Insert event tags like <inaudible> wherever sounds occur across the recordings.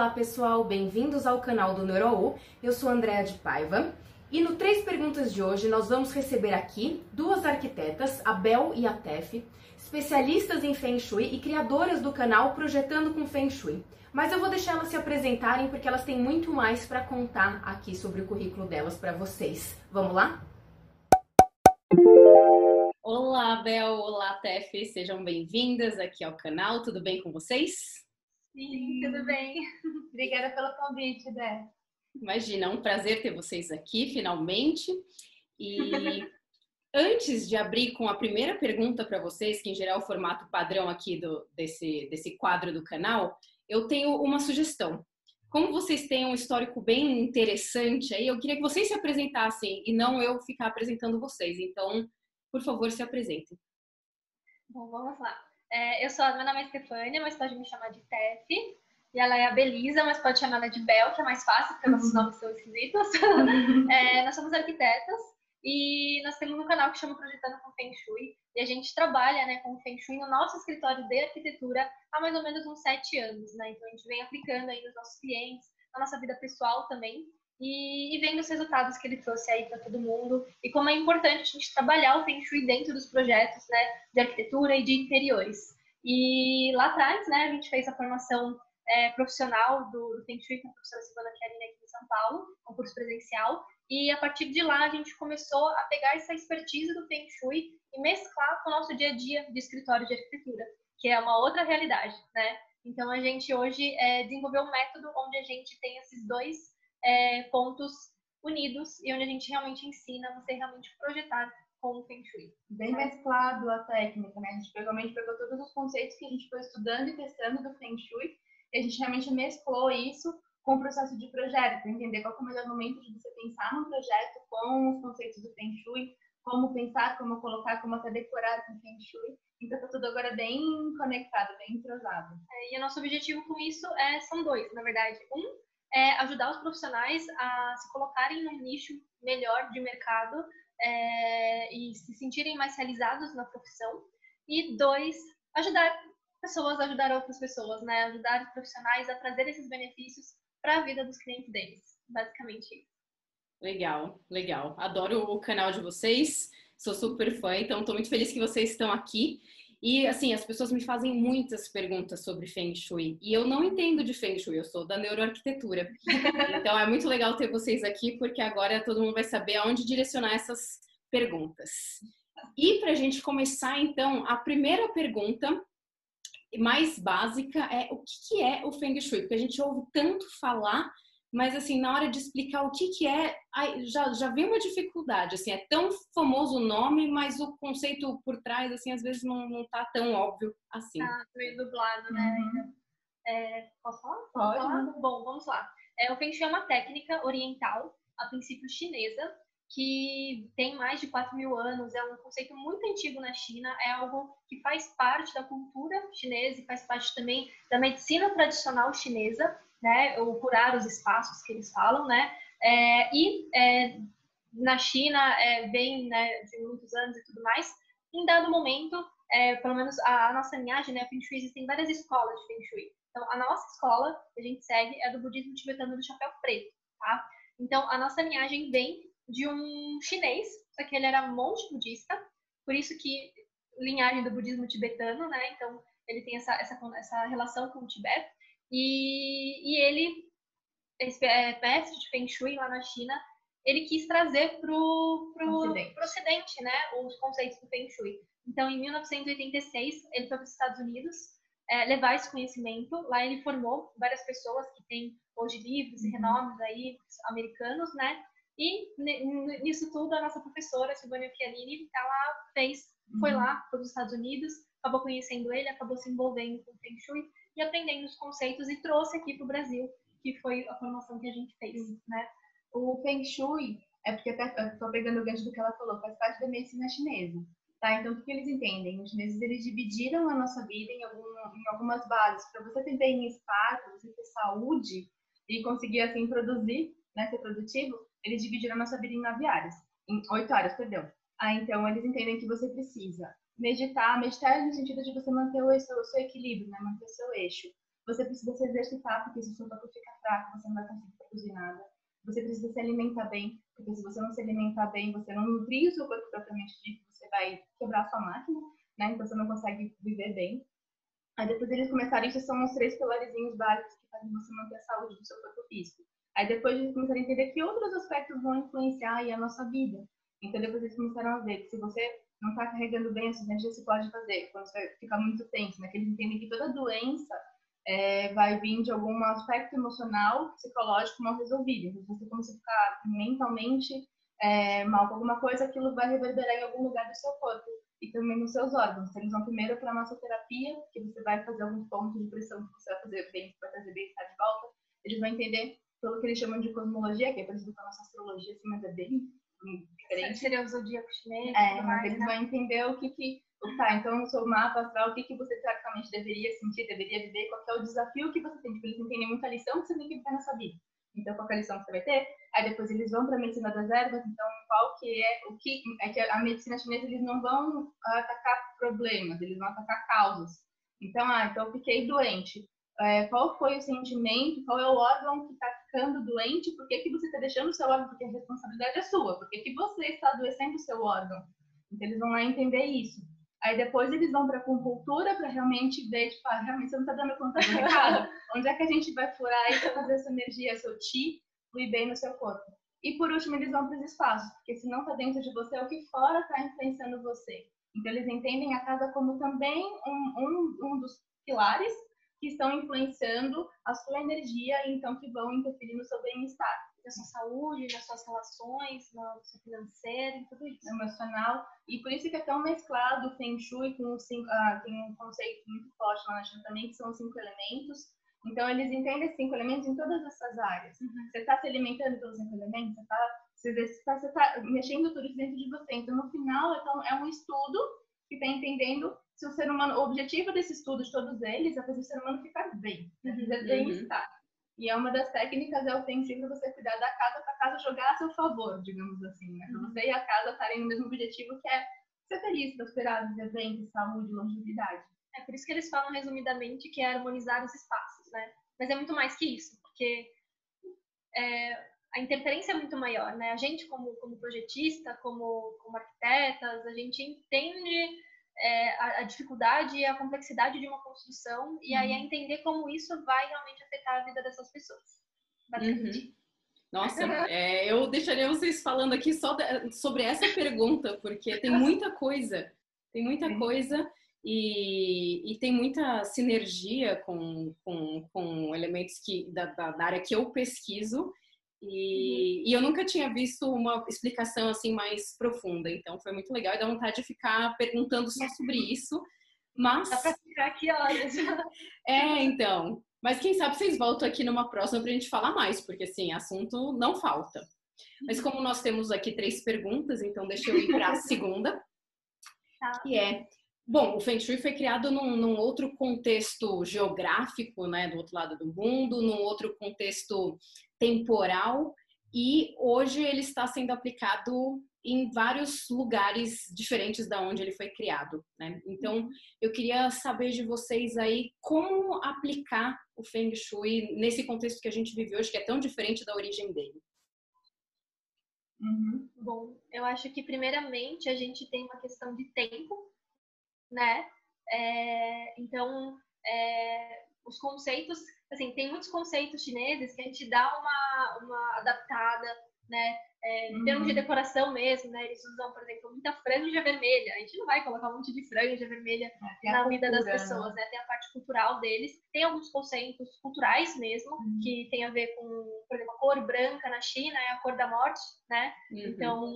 Olá pessoal, bem-vindos ao canal do NeuroU. Eu sou Andréa de Paiva e no Três Perguntas de hoje nós vamos receber aqui duas arquitetas, a Bel e a Tef, especialistas em Feng Shui e criadoras do canal Projetando com Feng Shui. Mas eu vou deixar elas se apresentarem porque elas têm muito mais para contar aqui sobre o currículo delas para vocês. Vamos lá? Olá, Bel, olá, Tef, sejam bem-vindas aqui ao canal. Tudo bem com vocês? Sim, tudo bem. Obrigada pelo convite, Dé. Imagina, é um prazer ter vocês aqui finalmente. E <laughs> antes de abrir com a primeira pergunta para vocês, que em geral é o formato padrão aqui do, desse, desse quadro do canal, eu tenho uma sugestão. Como vocês têm um histórico bem interessante aí, eu queria que vocês se apresentassem e não eu ficar apresentando vocês. Então, por favor, se apresentem. Bom, vamos lá. É, eu sou, meu nome é Stefânia, mas pode me chamar de Tef. E ela é a Belisa, mas pode chamar ela de Bel, que é mais fácil, porque nossos nomes são esquisitos. <laughs> é, nós somos arquitetas e nós temos um canal que chama Projetando com Feng Shui. E a gente trabalha né, com Feng Shui no nosso escritório de arquitetura há mais ou menos uns sete anos. Né? Então a gente vem aplicando aí nos nossos clientes, na nossa vida pessoal também e, e vendo os resultados que ele trouxe aí para todo mundo e como é importante a gente trabalhar o Feng Shui dentro dos projetos né, de arquitetura e de interiores. E lá atrás, né, a gente fez a formação é, profissional do, do Feng Shui com a professora Silvana Chiarini aqui em São Paulo, um curso presencial, e a partir de lá a gente começou a pegar essa expertise do Feng Shui e mesclar com o nosso dia a dia de escritório de arquitetura, que é uma outra realidade, né? Então a gente hoje é, desenvolveu um método onde a gente tem esses dois é, pontos unidos e onde a gente realmente ensina você realmente projetar com o Feng Shui. Bem mesclado a técnica, né? A gente realmente pegou todos os conceitos que a gente foi estudando e testando do Feng Shui e a gente realmente mesclou isso com o processo de projeto, para entender qual é o melhor momento de você pensar num projeto com os conceitos do Feng Shui, como pensar, como colocar, como até decorar com o Feng Shui. Então tá tudo agora bem conectado, bem entrosado. É, e o nosso objetivo com isso é, são dois, na verdade. Um é ajudar os profissionais a se colocarem num nicho melhor de mercado é, e se sentirem mais realizados na profissão. E dois, ajudar pessoas a ajudar outras pessoas, né? Ajudar os profissionais a trazer esses benefícios para a vida dos clientes deles. Basicamente isso. Legal, legal. Adoro o canal de vocês. Sou super fã, então estou muito feliz que vocês estão aqui. E assim, as pessoas me fazem muitas perguntas sobre Feng Shui. E eu não entendo de Feng Shui, eu sou da neuroarquitetura. <laughs> Então é muito legal ter vocês aqui, porque agora todo mundo vai saber aonde direcionar essas perguntas. E para a gente começar, então, a primeira pergunta mais básica é o que é o Feng Shui? Porque a gente ouve tanto falar mas assim, na hora de explicar o que que é, já, já vem uma dificuldade, assim, é tão famoso o nome, mas o conceito por trás, assim, às vezes não, não tá tão óbvio assim. Tá meio dublado, né? Uhum. É, posso falar? Pode. Falar? Bom, vamos lá. É, o Feng Shui é uma técnica oriental, a princípio chinesa, que tem mais de 4 mil anos, é um conceito muito antigo na China, é algo que faz parte da cultura chinesa e faz parte também da medicina tradicional chinesa, né, ou curar os espaços que eles falam, né, é, e é, na China é, vem né, de muitos anos e tudo mais, em dado momento, é, pelo menos a, a, nossa linhagem, né, Feng Shui, existem várias escolas de Feng Shui. Então, a nossa escola que a gente segue é do budismo tibetano do chapéu preto, tá? Então, a nossa linhagem vem de um chinês, só que ele era monge budista, por isso que linhagem do budismo tibetano, né? Então, ele tem essa, essa, essa relação com o Tibete. E, e ele, esse é, mestre de Feng Shui lá na China, ele quis trazer para o ocidente. ocidente, né, os conceitos do Feng Shui. Então, em 1986, ele foi para os Estados Unidos é, levar esse conhecimento. Lá ele formou várias pessoas que têm hoje livros e uhum. renomes aí americanos, né? E nisso tudo, a nossa professora, Silvana Chianini, ela fez, foi uhum. lá para os Estados Unidos, acabou conhecendo ele, acabou se envolvendo com o Feng Shui e aprendendo os conceitos e trouxe aqui para o Brasil, que foi a formação que a gente fez, né? O Feng Shui, é porque estou pegando o gancho do que ela falou, faz parte da medicina chinesa. Tá? Então, o que eles entendem? Os chineses eles dividiram a nossa vida em, algum, em algumas bases. Para você ter bem-estar, para você ter saúde e conseguir assim produzir, né, ser produtivo, eles dividiram a nossa vida em nove áreas, em oito áreas, perdão. Ah, então eles entendem que você precisa meditar, meditar no sentido de você manter o seu, o seu equilíbrio, né? manter o seu eixo. você precisa se exercitar, porque se o seu corpo fica fraco, você não vai conseguir produzir nada. Você precisa se alimentar bem, porque se você não se alimentar bem, você não nutrir o seu corpo propriamente dito, você vai quebrar a sua máquina, né? Então você não consegue viver bem. Aí depois eles começaram, isso são os três pilarzinhos básicos que fazem você manter a saúde do seu corpo físico. Aí depois eles começaram a entender que outros aspectos vão influenciar aí a nossa vida. Então depois eles começaram a ver que se você não está carregando bem essas energias, você pode fazer quando você fica muito tenso, né? Que eles entendem que toda doença é, vai vir de algum aspecto emocional, psicológico mal resolvido. Então, você começa a ficar mentalmente é, mal com alguma coisa, aquilo vai reverberar em algum lugar do seu corpo e também nos seus órgãos. Então, eles vão primeiro para a massoterapia, que você vai fazer alguns pontos de pressão que você vai fazer bem, vai trazer bem-estar de volta. Eles vão entender pelo que eles chamam de cosmologia, que é parecido com a nossa astrologia, assim, mas é bem diferente. Seria o zodíaco chinês. É, mas eles né? vão entender o que que tá, então no seu mapa astral, o que, que você teoricamente deveria sentir, deveria viver, qual é o desafio que você tem. Tipo, eles entendem muita lição que você tem que viver nessa vida. Então, qual é a lição que você vai ter? Aí depois eles vão para a medicina das ervas, então qual que é o que é que a medicina chinesa eles não vão atacar problemas, eles vão atacar causas. Então, ah, então eu fiquei doente. É, qual foi o sentimento? Qual é o órgão que está ficando doente? Por que, que você está deixando o seu órgão? Porque a responsabilidade é sua. Por que, que você está adoecendo o seu órgão? Então eles vão lá entender isso. Aí depois eles vão para a acupuntura para realmente ver, tipo, ah, realmente você não está dando conta do recado. <laughs> Onde é que a gente vai furar para fazer essa energia, seu chi, fluir bem no seu corpo? E por último, eles vão para os espaços, porque se não está dentro de você, é o que fora está influenciando você. Então eles entendem a casa como também um, um, um dos pilares que estão influenciando a sua energia e então que vão interferir no seu bem-estar na sua saúde, nas suas relações, no seu financeiro, tudo isso. Emocional. E por isso que é tão mesclado o Feng Shui com cinco, ah, tem um conceito muito forte lá na China também, que são os cinco elementos. Então, eles entendem esses cinco elementos em todas essas áreas. Uhum. Você está se alimentando pelos cinco elementos, você está você está tá mexendo tudo isso dentro de você. Então, no final, então, é um estudo que está entendendo se o ser humano, o objetivo desse estudo de todos eles é fazer o ser humano ficar bem, uhum. bem-estar. Uhum. E é uma das técnicas é o tempo para você cuidar da casa para a casa jogar a seu favor, digamos assim, né? Uhum. você e a casa estarem no mesmo objetivo que é ser feliz, prosperar, viver bem, ter saúde, longevidade. É por isso que eles falam resumidamente que é harmonizar os espaços, né? Mas é muito mais que isso, porque é, a interferência é muito maior, né? A gente como, como projetista, como, como arquitetas, a gente entende é, a, a, dificuldade e a complexidade de uma construção e aí é uhum. entender como isso vai realmente afetar a vida dessas pessoas. Uhum. Nossa, é, eu deixaria vocês falando aqui só de, sobre essa pergunta, porque tem muita coisa, tem muita coisa e, e tem muita sinergia com, com, com elementos que, da, da área que eu pesquiso e, uhum. e, eu nunca tinha visto uma explicação assim mais profunda, então foi muito legal e dá vontade de ficar perguntando só sobre isso. Mas. Dá pra ficar aqui horas. <laughs> é, então. Mas quem sabe vocês voltam aqui numa próxima pra gente falar mais, porque assim, assunto não falta. Mas uhum. como nós temos aqui três perguntas, então deixa eu ir para a segunda. Tá. Que é Bom, o Feng Shui foi criado num, num, outro contexto geográfico, né, do outro lado do mundo, num outro contexto temporal, e hoje ele está sendo aplicado em vários lugares diferentes da onde ele foi criado, né? Então, eu queria saber de vocês aí como aplicar o Feng Shui nesse contexto que a gente vive hoje, que é tão diferente da origem dele. Uhum. Bom, eu acho que primeiramente a gente tem uma questão de tempo né? É, então, é, os conceitos, assim, tem muitos conceitos chineses que a gente dá uma, uma adaptada, né? É, em termos de uhum. decoração mesmo, né? Eles usam, por exemplo, muita franja vermelha. A gente não vai colocar um monte de franja vermelha é, na vida das né? pessoas, né? Tem a parte cultural deles. Tem alguns conceitos culturais mesmo, uhum. que tem a ver com, por exemplo, a cor branca na China é a cor da morte, né? Uhum. Então,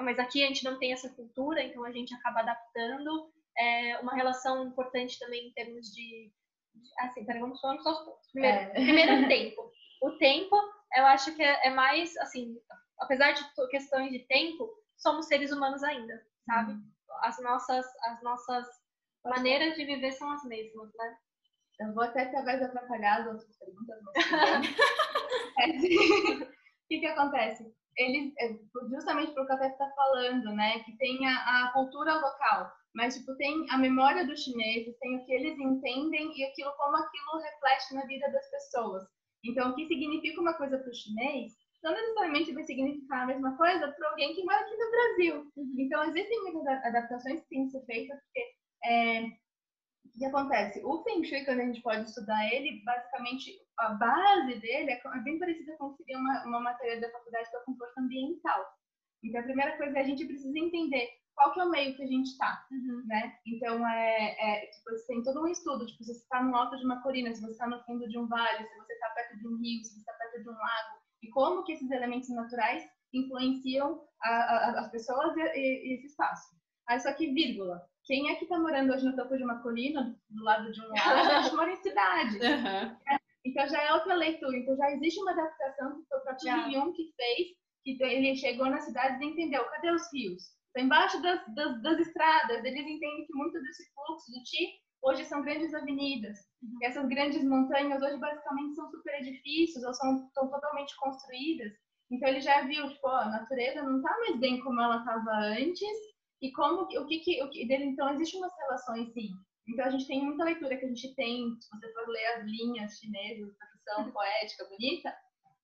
mas aqui a gente não tem essa cultura, então a gente acaba adaptando é, uma relação importante também em termos de. Assim, peraí, vamos só nos pontos. Primeiro, é. primeiro o tempo. O tempo, eu acho que é, é, mais, assim, apesar de questões de tempo, somos seres humanos ainda, sabe? Uhum. As nossas, as nossas maneiras de viver são as mesmas, né? Eu vou até talvez atrapalhar as outras perguntas. <laughs> <laughs> é, o que, que acontece? Eles, é, justamente por que a está falando, né? Que tem a, a cultura local. Mas tipo tem a memória dos chineses, tem o que eles entendem e aquilo como aquilo reflete na vida das pessoas. Então, o que significa uma coisa para o chinês não necessariamente vai significar a mesma coisa para alguém que mora aqui no Brasil. Uhum. Então, existem muitas adaptações que têm que ser feitas, porque é, o que acontece? O Feng Shui, quando a gente pode estudar ele, basicamente a base dele é, é bem parecida com o que seria uma, uma matéria da faculdade que é o conforto ambiental. Então, a primeira coisa é a gente precisa entender qual que é o meio que a gente está, uhum. né? Então, é, é, tipo, você tem todo um estudo, tipo, se você está no alto de uma colina, se você está no fundo de um vale, se você está perto de um rio, se você está perto de um lago, e como que esses elementos naturais influenciam a, a, as pessoas e, e, e, esse espaço. Aí, só que, vírgula, quem é que está morando hoje no topo de uma colina, do lado de um lago, a gente mora em cidade. <laughs> Uhum. Então, já é outra leitura. Então, já existe uma adaptação que foi o próprio Jung que fez, que ele chegou nas cidades e entendeu, cadê os rios? embaixo das, das, das, estradas. Eles entendem que muito desse fluxo do Ti hoje são grandes avenidas. Uhum. Essas grandes montanhas hoje basicamente são super edifícios ou são, são totalmente construídas. Então ele já viu, tipo, ó, a natureza não está mais bem como ela estava antes e como o que, que o que dele então existem umas relações sim. Então a gente tem muita leitura que a gente tem, se você for ler as linhas chinesas, tradução <laughs> poética bonita,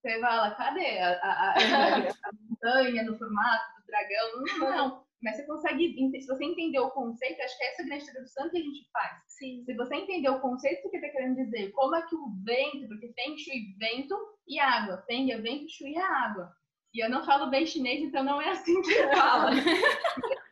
você fala, cadê a, a, a, <laughs> a montanha no formato do dragão? Não, não. Mas você consegue, se você entender o conceito, acho que é essa grande tradução que a gente faz. Sim. Se você entender o conceito que está querendo dizer, como é que o vento, porque Feng Shui vento e água, Feng é vento, Shui é água. E eu não falo bem chinês, então não é assim que fala. <laughs>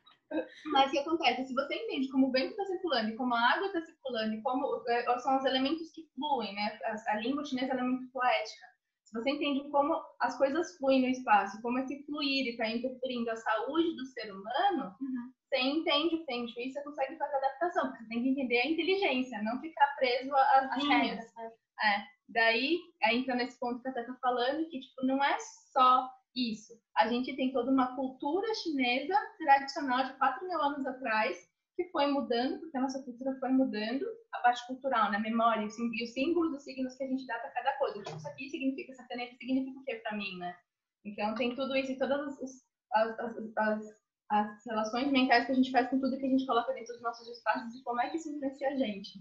Mas o que acontece? Se você entende como o vento está circulando e como a água está circulando e como é, são os elementos que fluem, né? A, a língua chinesa é muito poética. Se você entende como as coisas fluem no espaço, como esse fluir está interferindo a saúde do ser humano, uhum. você entende o Feng Shui, você consegue fazer adaptação, porque você tem que entender a inteligência, não ficar preso às linhas. Né? É. Daí, aí entra nesse ponto que a Tata tá falando, que tipo, não é só isso. A gente tem toda uma cultura chinesa tradicional de 4 mil anos atrás, que foi mudando, porque a nossa cultura foi mudando, a parte cultural, né? Memória, e os símbolos dos signos que a gente dá para cada coisa. Tipo, isso aqui significa, essa caneta significa o que para mim, né? Então tem tudo isso e todas as, as, as, as, relações mentais que a gente faz com tudo que a gente coloca dentro dos nossos espaços e como é que isso influencia a gente.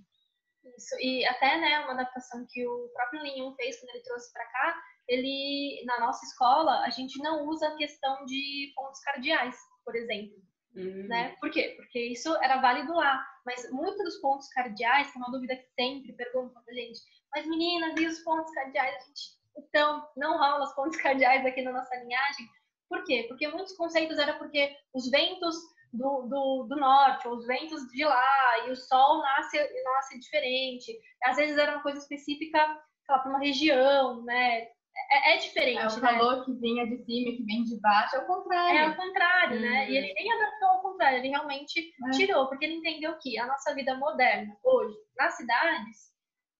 Isso, e até, né, uma adaptação que o próprio Linhum fez quando ele trouxe para cá, ele, na nossa escola, a gente não usa a questão de pontos cardeais, por exemplo. Uhum. Né? Por quê? Porque isso era válido lá, mas muitos dos pontos cardeais, que é uma dúvida que sempre perguntam pra gente, mas meninas, e os pontos cardeais? A gente, então, não rola os pontos <laughs> cardeais aqui na nossa linhagem. Por quê? Porque muitos conceitos era porque os ventos do, do, do norte, ou os ventos de lá, e o sol nasce, nasce diferente. Às vezes era uma coisa específica, para uma região, né? É, é diferente. É o valor né? que vinha de cima que vem de baixo, é o contrário. É o contrário, né? Uhum. E ele nem adaptou ao contrário, ele realmente é. tirou, porque ele entendeu que a nossa vida moderna, hoje, nas cidades,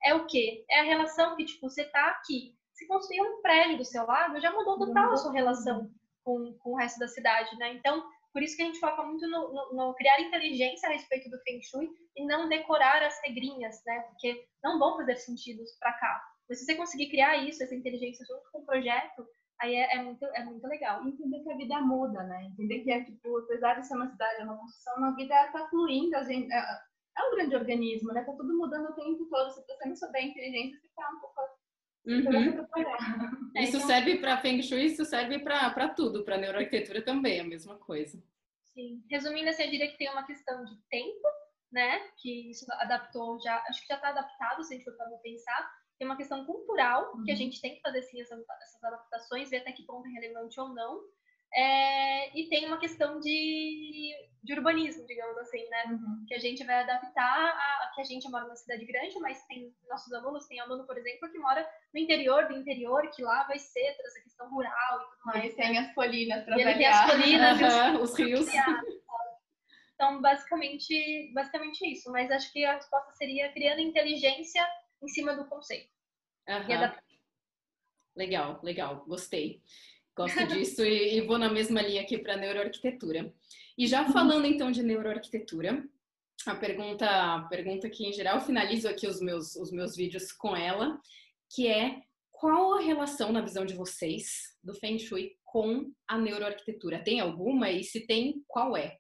é o quê? É a relação que, tipo, você tá aqui. Se construir um prédio do seu lado, já mudou total a sua relação com, com o resto da cidade, né? Então, por isso que a gente foca muito no, no, no, criar inteligência a respeito do Feng Shui e não decorar as regrinhas, né? Porque não vão fazer sentido para cá. Mas se você conseguir criar isso, essa inteligência junto com o projeto, aí é, é, muito, é muito legal. Entender que a vida muda, né? Entender que é tipo, apesar de ser uma cidade, é uma construção, a vida está fluindo, a gente, é, é, um grande organismo, né? Tá tudo mudando o tempo todo. Se você não souber inteligência, você tá um pouco Uhum. <laughs> É, isso então... serve para Feng Shui, isso serve para tudo, para neuroarquitetura também, a mesma coisa. Sim. Resumindo, assim, eu diria que tem uma questão de tempo, né? Que isso adaptou já, acho que já está adaptado, se a gente for para pensar, tem uma questão cultural, uhum. que a uhum. gente tem que fazer sim essas, essas, adaptações, ver até que ponto é relevante ou não. É, e tem uma questão de, de urbanismo, digamos assim, né? Uhum. Que a gente vai adaptar a, a, que a gente mora numa cidade grande, mas tem nossos alunos, tem aluno, por exemplo, que mora no interior do interior, que lá vai ser toda essa questão rural e tudo mais. Ele tem as colinas para Ele tem as colinas, <laughs> uhum, os, os rios. Então, basicamente, basicamente isso. Mas acho que a resposta seria criando inteligência em cima do conceito. Uhum. Legal, legal, gostei. Gosto disso e, e, vou na mesma linha aqui para neuroarquitetura. E já uhum. falando então de neuroarquitetura, a pergunta, a pergunta que em geral finalizo aqui os meus, os meus vídeos com ela, que é qual a relação na visão de vocês do Feng Shui com a neuroarquitetura? Tem alguma? E se tem, qual é?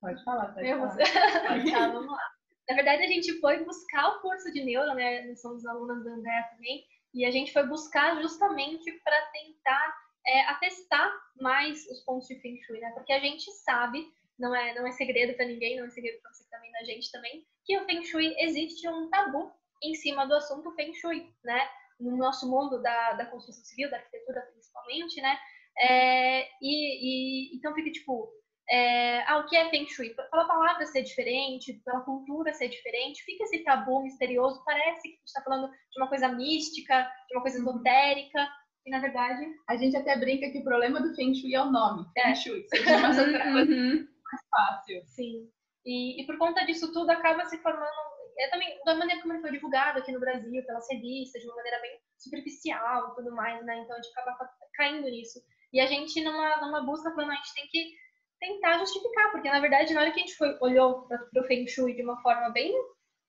Pode falar, pode Eu falar. <laughs> vou- tá, vamos lá. Na verdade, a gente foi buscar o curso de neuro, né? Nós somos alunas da André também, e a gente foi buscar justamente para tentar é, atestar mais os pontos de Feng Shui, né? Porque a gente sabe, não é, não é segredo para ninguém, não é segredo para você que tá vendo a gente também, que o Feng Shui existe um tabu em cima do assunto Feng Shui, né? No nosso mundo da, da construção civil, da arquitetura principalmente, né? É, e, e então fica tipo, é, ah, o que é Feng Shui? Pela palavra ser diferente, pela cultura ser diferente, fica esse tabu misterioso, parece que a gente está falando de uma coisa mística, de uma coisa esotérica, e na verdade A gente até brinca que o problema do Feng Shui é o nome. É. Feng Shui. Outra coisa Uhum. mais fácil. Sim. E, e por conta disso tudo acaba se formando. É também da maneira como ele foi divulgado aqui no Brasil, pelas revistas, de uma maneira bem superficial e tudo mais, né? Então a gente acaba ca- caindo nisso. E a gente, numa, numa busca, "Ah, a gente tem que tentar justificar, porque na verdade, na hora que a gente foi, olhou para o Feng Shui de uma forma bem,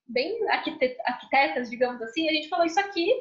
bem arquite- arquitetas, digamos assim, a gente falou: isso aqui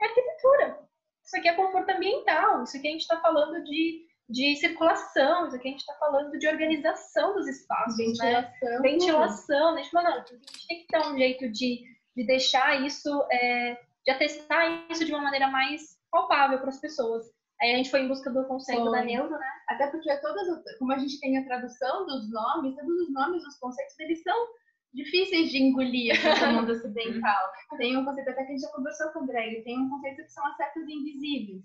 é arquitetura, isso aqui é conforto ambiental, isso aqui a gente está falando de, de circulação, isso aqui a gente está falando de organização dos espaços, né? Ventilação. ventilação, né? A gente falou, não, a gente tem que ter um jeito de, de deixar isso, é, de atestar isso de uma maneira mais palpável para as pessoas. Aí a gente foi em busca do conceito Foi. da neuro, né? Até porque todas, as- como a gente tem a tradução dos nomes, todos os nomes, os conceitos, eles são difíceis de engolir aqui no mundo ocidental. Tem um conceito até que a gente já conversou com o Greg, tem um conceito que são as setas invisíveis.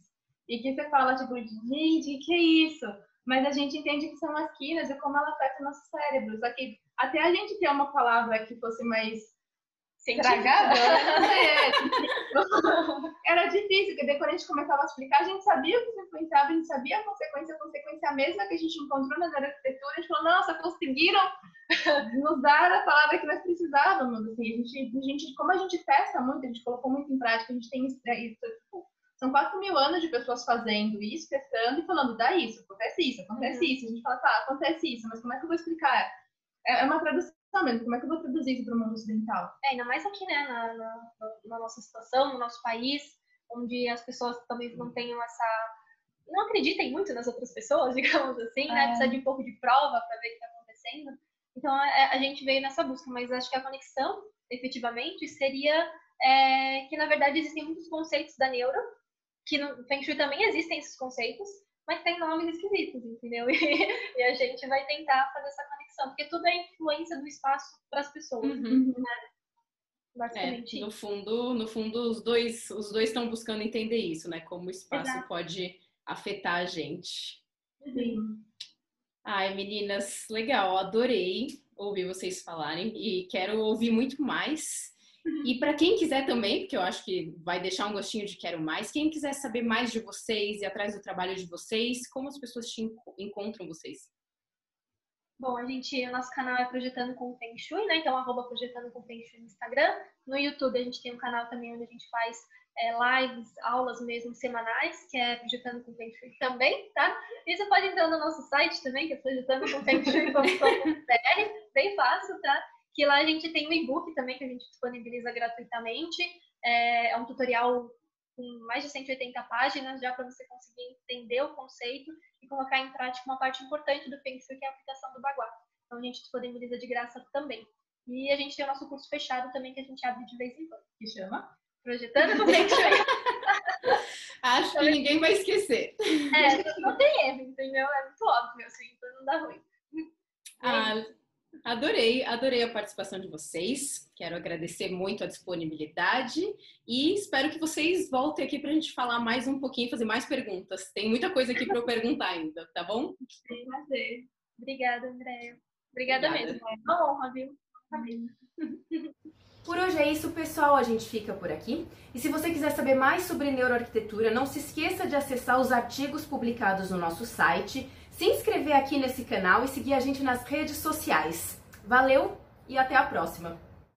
E que você fala, tipo, gente, que é isso? Mas a gente entende que são as quinas e como ela afeta o nosso cérebro. Só que até a gente ter uma palavra que fosse mais tragável, né? <laughs> É, era difícil, porque quando a gente começava a explicar, a gente sabia o que se influenciava, a gente sabia a consequência, a consequência mesma que a gente encontrou na arquitetura, a gente falou, nossa, conseguiram <laughs> nos dar a palavra que nós precisávamos, assim, a gente, a gente, como a gente testa muito, a gente colocou muito em prática, a gente tem isso, é, tipo, são 4 mil anos de pessoas fazendo isso, testando e falando, dá isso, acontece isso, acontece Uhum. isso, a gente fala, tá, acontece isso, mas como é que eu vou explicar? É é uma tradução mesmo, como é que eu vou traduzir isso para o mundo ocidental? É, ainda mais aqui, né, na, na, na nossa situação, no nosso país, onde as pessoas talvez não tenham essa. não acreditem muito nas outras pessoas, <laughs> digamos assim, né? É. Precisa de um pouco de prova para ver o que está acontecendo. Então a, a gente veio nessa busca, mas acho que a conexão, efetivamente, seria é, que na verdade existem muitos conceitos da neuro, que no Feng Shui também existem esses conceitos, mas tem nomes esquisitos, entendeu? <laughs> E, e a gente vai tentar fazer essa conexão, porque tudo é influência do espaço para as pessoas. Uhum. Basicamente É, no fundo, no fundo os dois os dois estão buscando entender isso, né? Como o espaço Exato. pode afetar a gente. Sim. Ai, meninas, legal, adorei ouvir vocês falarem e quero ouvir muito mais. E para quem quiser também, porque eu acho que vai deixar um gostinho de quero mais, quem quiser saber mais de vocês e atrás do trabalho de vocês, como as pessoas te enco- encontram vocês? Bom, a gente, o nosso canal é Projetando com Feng Shui, né? Então, arroba Projetando com Feng Shui no Instagram. No YouTube, a gente tem um canal também onde a gente faz é, lives, aulas mesmo semanais, que é Projetando com Feng Shui também, tá? E você pode entrar no nosso site também, que é projetandocomfengshui.com.br, bem fácil, tá? Que lá a gente tem um e-book também que a gente disponibiliza gratuitamente. É, é um tutorial com mais de 180 páginas, já para você conseguir entender o conceito e colocar em prática uma parte importante do Feng Shui, que é a aplicação do Bagua. Então a gente disponibiliza de graça também. E a gente tem o nosso curso fechado também, que a gente abre de vez em quando. Que chama? Projetando com Feng Shui. <laughs> Acho que ninguém vai esquecer. É, não tem erro, entendeu? É muito óbvio, assim, então não dá ruim. Ah, adorei, adorei a participação de vocês. Quero agradecer muito a disponibilidade e espero que vocês voltem aqui para a gente falar mais um pouquinho, fazer mais perguntas. Tem muita coisa aqui para eu perguntar ainda, tá bom? Prazer. Obrigada, Andréia. Obrigada, Obrigada. mesmo. É uma honra, viu? <laughs> Por hoje é isso, pessoal. A gente fica por aqui. E se você quiser saber mais sobre neuroarquitetura, não se esqueça de acessar os artigos publicados no nosso site, se inscrever aqui nesse canal e seguir a gente nas redes sociais. Valeu e até a próxima!